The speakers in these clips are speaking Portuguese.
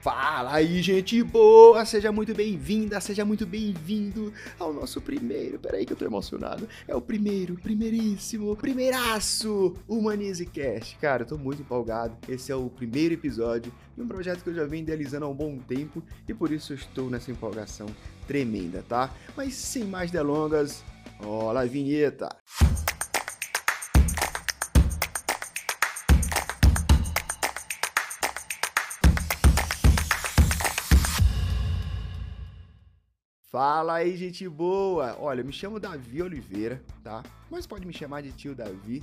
Fala aí, gente boa! Seja muito bem-vinda, seja muito bem-vindo ao nosso primeiro. Peraí que eu tô emocionado. É o primeiro, primeiríssimo, primeiraço Humanize Cast. Cara, eu tô muito empolgado. Esse é o primeiro episódio de um projeto que eu já venho idealizando há um bom tempo e por isso eu estou nessa empolgação tremenda, tá? Mas sem mais delongas, olha a vinheta! Fala aí, gente boa! Olha, me chamo Davi Oliveira, tá? Mas pode me chamar de tio Davi.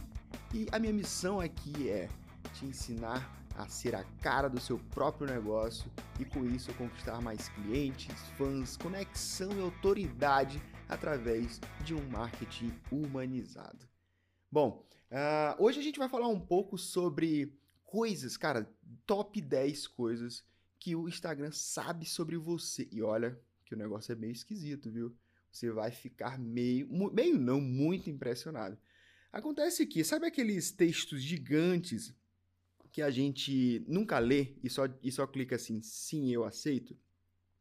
E a minha missão aqui é te ensinar a ser a cara do seu próprio negócio e com isso conquistar mais clientes, fãs, conexão e autoridade através de um marketing humanizado. Bom, uh, hoje a gente vai falar um pouco sobre coisas, cara, top 10 coisas que o Instagram sabe sobre você. E olha, que o negócio é meio esquisito, viu? Você vai ficar meio, meio não, muito impressionado. Acontece que, sabe aqueles textos gigantes que a gente nunca lê e só, e só clica assim, sim, eu aceito?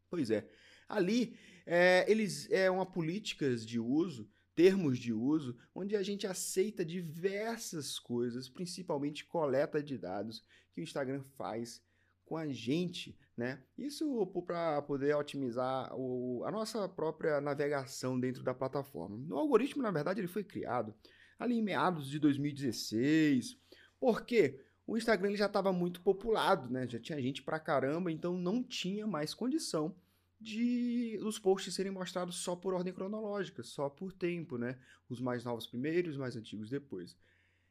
Pois é. Ali, é, eles é uma políticas de uso, termos de uso, onde a gente aceita diversas coisas, principalmente coleta de dados, que o Instagram faz com a gente, né? Isso para poder otimizar o, a nossa própria navegação dentro da plataforma. O algoritmo, na verdade, ele foi criado ali em meados de 2016, porque o Instagram ele já estava muito populado, né? Já tinha gente pra caramba, então não tinha mais condição de os posts serem mostrados só por ordem cronológica, só por tempo, né? Os mais novos primeiro, os mais antigos depois.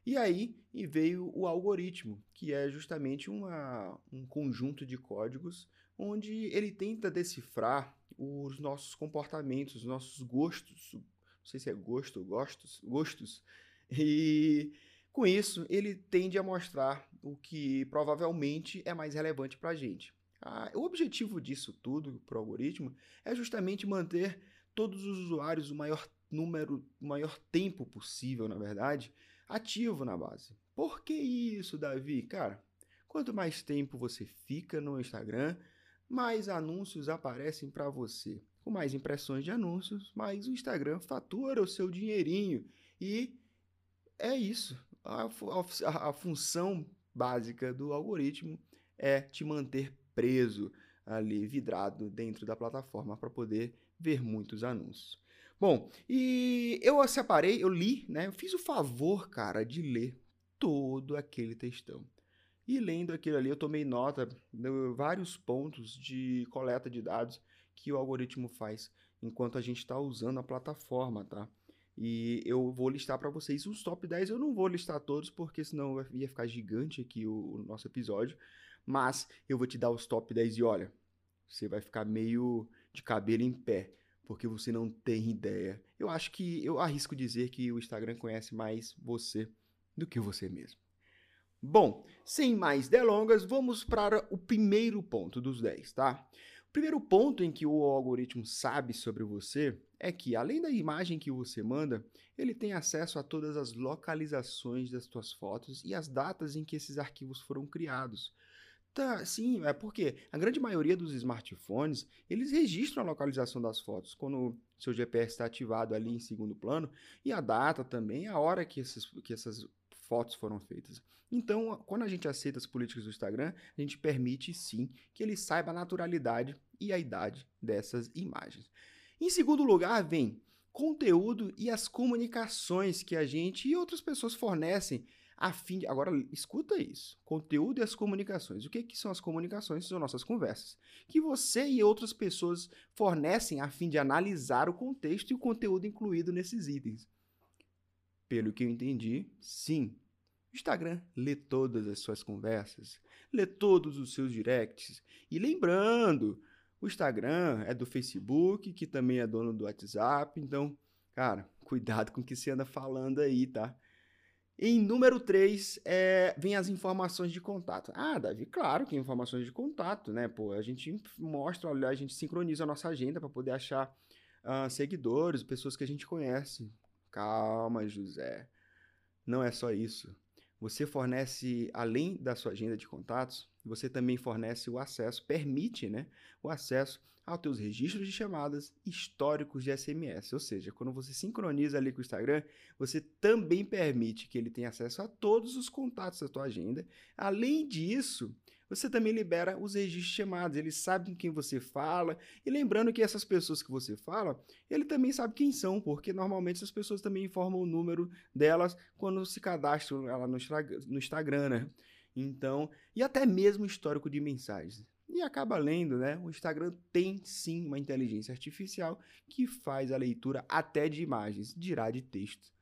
E aí e veio o algoritmo, que é justamente uma, um conjunto de códigos onde ele tenta decifrar os nossos comportamentos, os nossos gostos, não sei se é gosto ou gostos, gostos, e com isso ele tende a mostrar o que provavelmente é mais relevante para a gente. Ah, o objetivo disso tudo, para o algoritmo, é justamente manter todos os usuários o maior número, o maior tempo possível, na verdade, ativo na base. Por que isso, Davi? Cara, quanto mais tempo você fica no Instagram, mais anúncios aparecem para você. Com mais impressões de anúncios, mais o Instagram fatura o seu dinheirinho. E é isso. A, a, a função básica do algoritmo é te manter preso ali, vidrado dentro da plataforma para poder ver muitos anúncios. Bom, e eu separei, eu li, né? Eu fiz o favor, cara, de ler todo aquele textão. E lendo aquilo ali, eu tomei nota de vários pontos de coleta de dados que o algoritmo faz enquanto a gente está usando a plataforma, tá? E eu vou listar para vocês os top 10. Eu não vou listar todos, porque senão ia ficar gigante aqui o, o nosso episódio. Mas eu vou te dar os top 10 e olha, você vai ficar meio de cabelo em pé porque você não tem ideia. Eu acho que eu arrisco dizer que o Instagram conhece mais você do que você mesmo. Bom, sem mais delongas, vamos para o primeiro ponto dos 10, tá? O primeiro ponto em que o algoritmo sabe sobre você é que, além da imagem que você manda, ele tem acesso a todas as localizações das suas fotos e as datas em que esses arquivos foram criados. Tá, sim, é porque a grande maioria dos smartphones, eles registram a localização das fotos quando seu GPS está ativado ali em segundo plano e a data também, a hora que, esses, que essas fotos foram feitas. Então, quando a gente aceita as políticas do Instagram, a gente permite sim que ele saiba a naturalidade e a idade dessas imagens. Em segundo lugar, vem conteúdo e as comunicações que a gente e outras pessoas fornecem a fim de... Agora, escuta isso. Conteúdo e as comunicações. O que, que são as comunicações? São nossas conversas. Que você e outras pessoas fornecem a fim de analisar o contexto e o conteúdo incluído nesses itens. Pelo que eu entendi, sim. O Instagram lê todas as suas conversas, lê todos os seus directs. E lembrando, o Instagram é do Facebook, que também é dono do WhatsApp. Então, cara, cuidado com o que você anda falando aí, tá? Em número 3, é, vem as informações de contato. Ah, Davi, claro que informações de contato, né? Pô, a gente mostra, olha, a gente sincroniza a nossa agenda para poder achar uh, seguidores, pessoas que a gente conhece. Calma, José. Não é só isso. Você fornece, além da sua agenda de contatos, você também fornece o acesso, permite né, o acesso aos teus registros de chamadas históricos de SMS. Ou seja, quando você sincroniza ali com o Instagram, você também permite que ele tenha acesso a todos os contatos da tua agenda. Além disso, você também libera os registros de chamadas. Ele sabe com quem você fala. E lembrando que essas pessoas que você fala, ele também sabe quem são, porque normalmente essas pessoas também informam o número delas quando se cadastram lá no Instagram, né? Então, e até mesmo histórico de mensagens. E acaba lendo, né? O Instagram tem sim uma inteligência artificial que faz a leitura até de imagens, dirá de texto.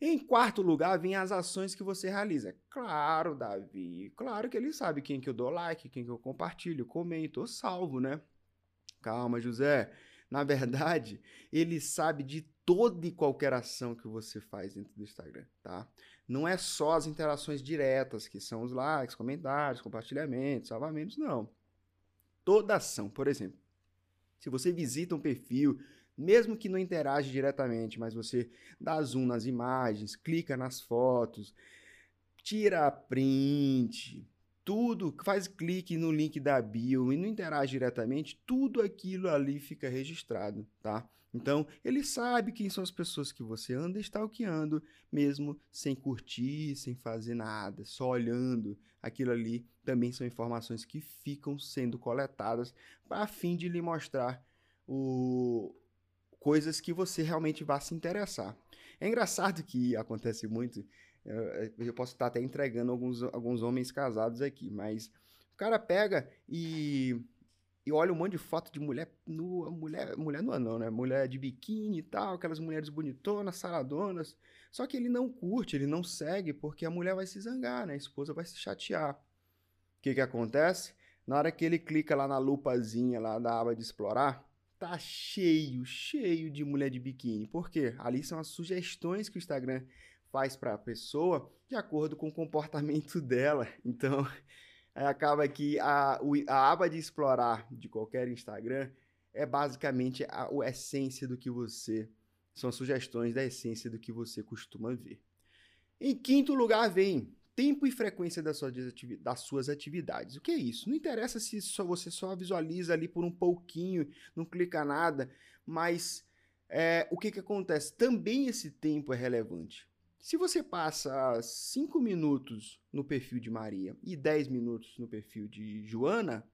Em quarto lugar, vem as ações que você realiza. Claro, Davi, claro que ele sabe quem que eu dou like, quem que eu compartilho, comento ou salvo, né? Calma, José. Na verdade, ele sabe de toda e qualquer ação que você faz dentro do Instagram, tá? Não é só as interações diretas, que são os likes, comentários, compartilhamentos, salvamentos, não. Toda ação, por exemplo, se você visita um perfil, mesmo que não interage diretamente, mas você dá zoom nas imagens, clica nas fotos, tira print, tudo, faz clique no link da bio e não interage diretamente, tudo aquilo ali fica registrado, tá? Então, ele sabe quem são as pessoas que você anda stalkeando, mesmo sem curtir, sem fazer nada, só olhando. Aquilo ali também são informações que ficam sendo coletadas a fim de lhe mostrar o... coisas que você realmente vai se interessar. É engraçado que acontece muito eu posso estar até entregando alguns, alguns homens casados aqui, mas o cara pega e, e olha um monte de foto de mulher nua, mulher, mulher nua não, né? Mulher de biquíni e tal, aquelas mulheres bonitonas, saradonas. Só que ele não curte, ele não segue, porque a mulher vai se zangar, né? A esposa vai se chatear. O que que acontece? Na hora que ele clica lá na lupazinha lá da aba de explorar, tá cheio, cheio de mulher de biquíni. Por quê? Ali são as sugestões que o Instagram faz para a pessoa de acordo com o comportamento dela. Então, acaba que a, a aba de explorar de qualquer Instagram é basicamente a, a essência do que você. São sugestões da essência do que você costuma ver. Em quinto lugar vem tempo e frequência das suas, das suas atividades. O que é isso? Não interessa se só, você só visualiza ali por um pouquinho, não clica nada, mas é, o que, que acontece? Também esse tempo é relevante. Se você passa 5 minutos no perfil de Maria e 10 minutos no perfil de Joana,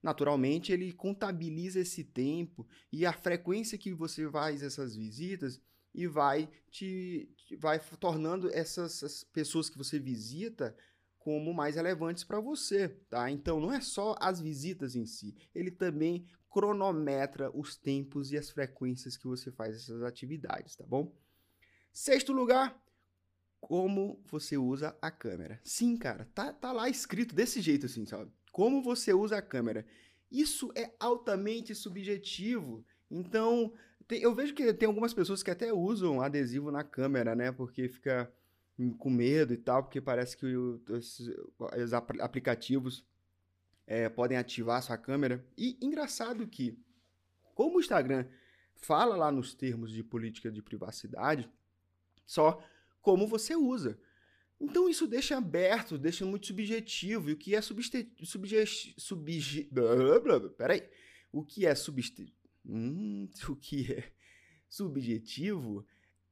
naturalmente ele contabiliza esse tempo e a frequência que você faz essas visitas e vai te, te vai tornando essas pessoas que você visita como mais relevantes para você, tá? Então não é só as visitas em si, ele também cronometra os tempos e as frequências que você faz essas atividades, tá bom? Sexto lugar, como você usa a câmera. Sim, cara, tá, tá lá escrito desse jeito assim, sabe? Como você usa a câmera. Isso é altamente subjetivo. Então, tem, eu vejo que tem algumas pessoas que até usam adesivo na câmera, né? Porque fica com medo e tal, porque parece que os, aplicativos é, podem ativar sua câmera. E engraçado que, como o Instagram fala lá nos termos de política de privacidade, só como você usa. Então isso deixa aberto, deixa muito subjetivo. E o que é subjetivo. Subje, peraí. O que é subjetivo. Hum, o que é subjetivo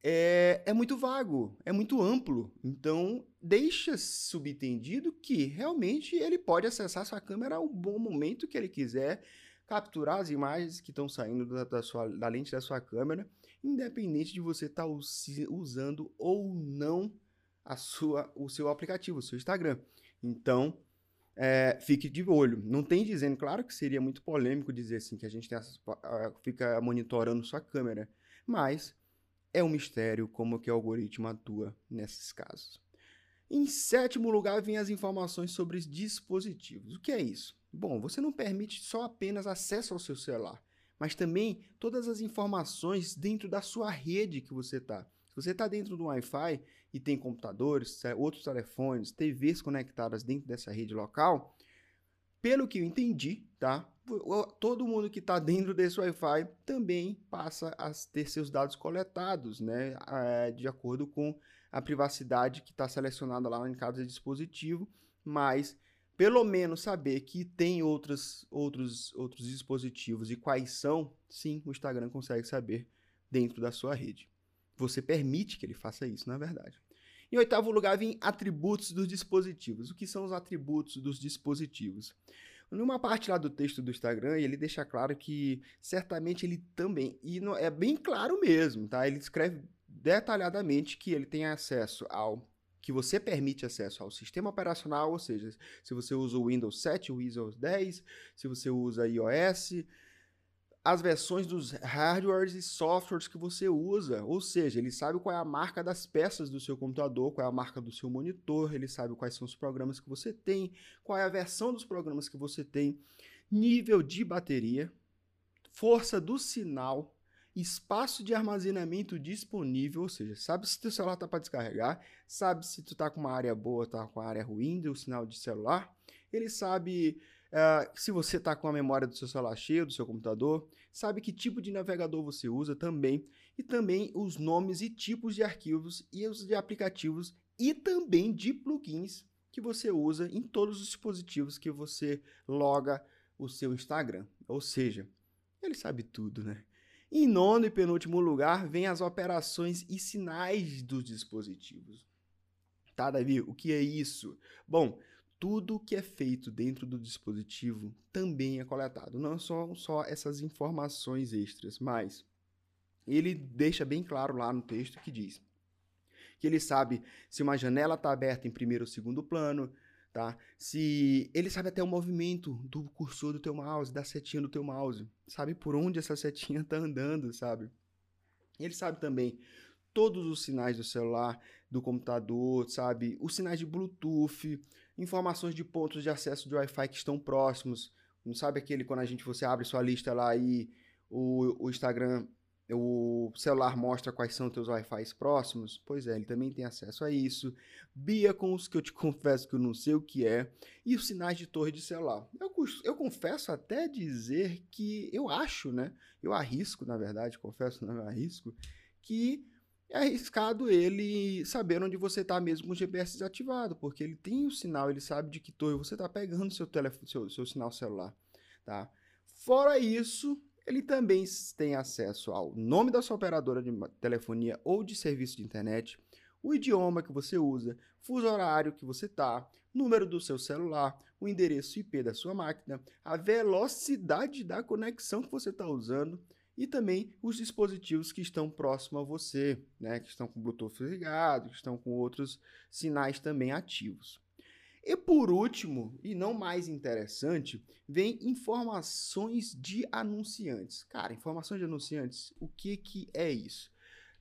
é, é muito vago, é muito amplo. Então, deixa subentendido que realmente ele pode acessar sua câmera ao bom momento que ele quiser, capturar as imagens que estão saindo da, da, sua, da lente da sua câmera independente de você estar tá usando ou não a sua, o seu aplicativo, o seu Instagram. Então, é, fique de olho. Não tem dizendo, claro que seria muito polêmico dizer assim que a gente essas, fica monitorando sua câmera, mas é um mistério como que o algoritmo atua nesses casos. Em sétimo lugar, vem as informações sobre os dispositivos. O que é isso? Bom, você não permite só apenas acesso ao seu celular mas também todas as informações dentro da sua rede que você está. Se você está dentro do Wi-Fi e tem computadores, outros telefones, TVs conectadas dentro dessa rede local, pelo que eu entendi, tá? Todo mundo que está dentro desse Wi-Fi também passa a ter seus dados coletados, né? De acordo com a privacidade que está selecionada lá em cada dispositivo, mas pelo menos saber que tem outros, outros, outros dispositivos e quais são, sim, o Instagram consegue saber dentro da sua rede. Você permite que ele faça isso, na verdade. Em oitavo lugar, vem atributos dos dispositivos. O que são os atributos dos dispositivos? Numa parte lá do texto do Instagram, ele deixa claro que certamente ele também, e é bem claro mesmo, tá? Ele escreve detalhadamente que ele tem acesso ao que você permite acesso ao sistema operacional, ou seja, se você usa o Windows 7, o Windows 10, se você usa iOS, as versões dos hardwares e softwares que você usa, ou seja, ele sabe qual é a marca das peças do seu computador, qual é a marca do seu monitor, ele sabe quais são os programas que você tem, qual é a versão dos programas que você tem, nível de bateria, força do sinal, espaço de armazenamento disponível, ou seja, sabe se teu celular está para descarregar, sabe se tu está com uma área boa, está com uma área ruim do sinal de celular, ele sabe uh, se você está com a memória do seu celular cheia, do seu computador, sabe que tipo de navegador você usa também, e também os nomes e tipos de arquivos e os de aplicativos e também de plugins que você usa em todos os dispositivos que você loga o seu Instagram. Ou seja, ele sabe tudo, né? Em nono e penúltimo lugar, vem as operações e sinais dos dispositivos. Tá, Davi? O que é isso? Bom, tudo que é feito dentro do dispositivo também é coletado. Não só, só essas informações extras, mas ele deixa bem claro lá no texto que diz que ele sabe se uma janela está aberta em primeiro ou segundo plano, tá? Se ele sabe até o movimento do cursor do teu mouse, da setinha do teu mouse, sabe por onde essa setinha está andando, sabe? Ele sabe também todos os sinais do celular, do computador, sabe? Os sinais de Bluetooth, informações de pontos de acesso de Wi-Fi que estão próximos. Não sabe aquele quando a gente você abre sua lista lá e o, o Instagram o celular mostra quais são os teus Wi-Fi próximos? Pois é, ele também tem acesso a isso. Beacons, que eu te confesso que eu não sei o que é. E os sinais de torre de celular. Eu, eu confesso até dizer que eu acho, né? Eu arrisco, na verdade, confesso, não arrisco, que é arriscado ele saber onde você está mesmo com o GPS desativado, porque ele tem o sinal, ele sabe de que torre você está pegando seu, telefone, seu, seu sinal celular, tá? Fora isso, ele também tem acesso ao nome da sua operadora de telefonia ou de serviço de internet, o idioma que você usa, fuso horário que você está, número do seu celular, o endereço IP da sua máquina, a velocidade da conexão que você está usando e também os dispositivos que estão próximos a você, né, que estão com Bluetooth ligado, que estão com outros sinais também ativos. E por último, e não mais interessante, vem informações de anunciantes. Cara, informações de anunciantes, o que, que é isso?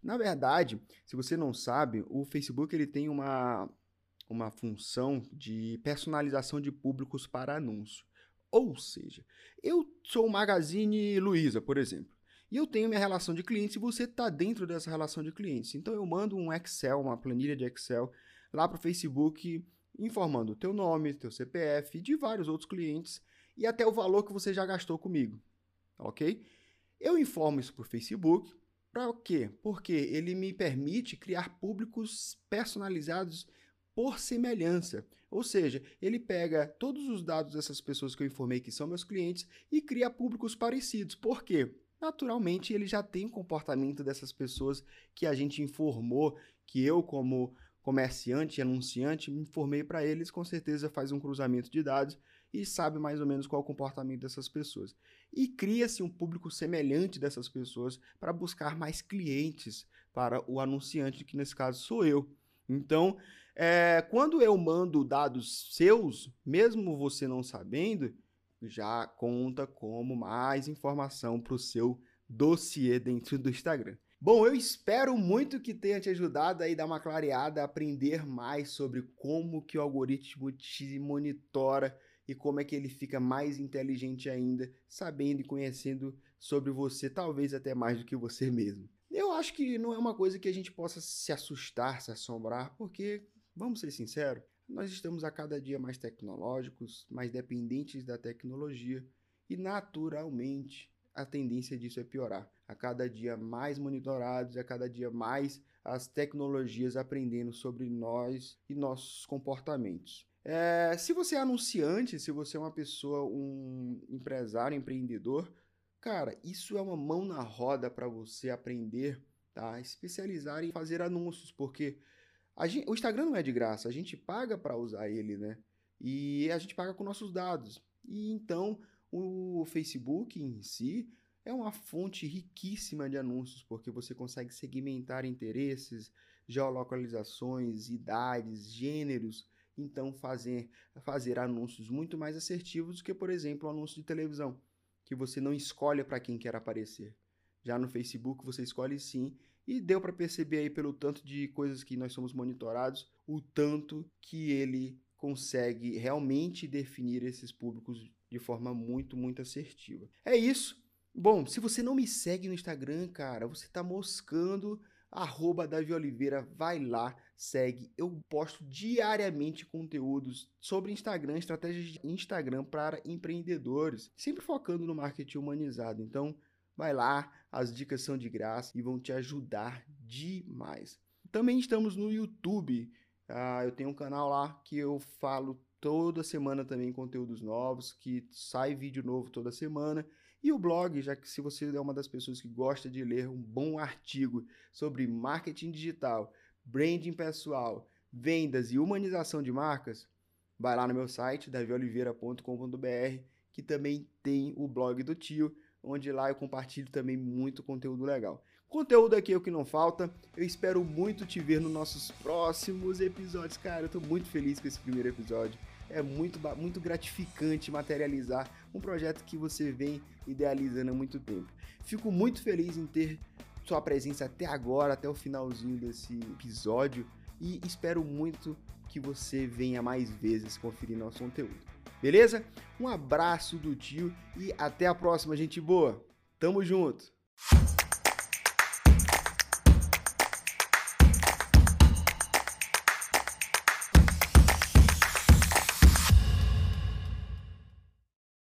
Na verdade, se você não sabe, o Facebook ele tem uma, uma função de personalização de públicos para anúncio. Ou seja, eu sou o Magazine Luiza, por exemplo, e eu tenho minha relação de clientes e você está dentro dessa relação de clientes. Então eu mando um Excel, uma planilha de Excel lá para o Facebook informando o teu nome, teu CPF, de vários outros clientes e até o valor que você já gastou comigo, ok? Eu informo isso para o Facebook, para quê? Porque ele me permite criar públicos personalizados por semelhança. Ou seja, ele pega todos os dados dessas pessoas que eu informei que são meus clientes e cria públicos parecidos. Por quê? Naturalmente, ele já tem o comportamento dessas pessoas que a gente informou, que eu, como comerciante e anunciante, me informei para eles, com certeza faz um cruzamento de dados e sabe mais ou menos qual é o comportamento dessas pessoas. E cria-se um público semelhante dessas pessoas para buscar mais clientes para o anunciante, que nesse caso sou eu. Então, é, quando eu mando dados seus, mesmo você não sabendo, já conta como mais informação para o seu dossiê dentro do Instagram. Bom, eu espero muito que tenha te ajudado aí dar uma clareada, aprender mais sobre como que o algoritmo te monitora e como é que ele fica mais inteligente ainda, sabendo e conhecendo sobre você, talvez até mais do que você mesmo. Eu acho que não é uma coisa que a gente possa se assustar, se assombrar, porque, vamos ser sinceros, nós estamos a cada dia mais tecnológicos, mais dependentes da tecnologia e, naturalmente, a tendência disso é piorar. A cada dia mais monitorados, a cada dia mais as tecnologias aprendendo sobre nós e nossos comportamentos. É, se você é anunciante, se você é uma pessoa, um empresário, empreendedor, cara, isso é uma mão na roda para você aprender, tá? Especializar em fazer anúncios, porque gente, o Instagram não é de graça, a gente paga para usar ele, né? E a gente paga com nossos dados. E então o Facebook em si é uma fonte riquíssima de anúncios, porque você consegue segmentar interesses, geolocalizações, idades, gêneros, então fazer, fazer anúncios muito mais assertivos do que, por exemplo, um anúncio de televisão, que você não escolhe para quem quer aparecer. Já no Facebook você escolhe sim, e deu para perceber aí pelo tanto de coisas que nós somos monitorados, o tanto que ele consegue realmente definir esses públicos de forma muito, muito assertiva. É isso. Bom, se você não me segue no Instagram, cara, você tá moscando. Arroba Davi Oliveira, vai lá, segue. Eu posto diariamente conteúdos sobre Instagram, estratégias de Instagram para empreendedores, sempre focando no marketing humanizado. Então, vai lá, as dicas são de graça e vão te ajudar demais. Também estamos no YouTube. Ah, eu tenho um canal lá que eu falo toda semana também conteúdos novos, que sai vídeo novo toda semana. E o blog, já que se você é uma das pessoas que gosta de ler um bom artigo sobre marketing digital, branding pessoal, vendas e humanização de marcas, vai lá no meu site, davioliveira.com.br, que também tem o blog do tio, onde lá eu compartilho também muito conteúdo legal. Conteúdo aqui é o que não falta. Eu espero muito te ver nos nossos próximos episódios. Cara, eu tô muito feliz com esse primeiro episódio é muito, muito gratificante materializar um projeto que você vem idealizando há muito tempo. Fico muito feliz em ter sua presença até agora, até o finalzinho desse episódio e espero muito que você venha mais vezes conferir nosso conteúdo. Beleza? Um abraço do tio e até a próxima, gente boa. Tamo junto.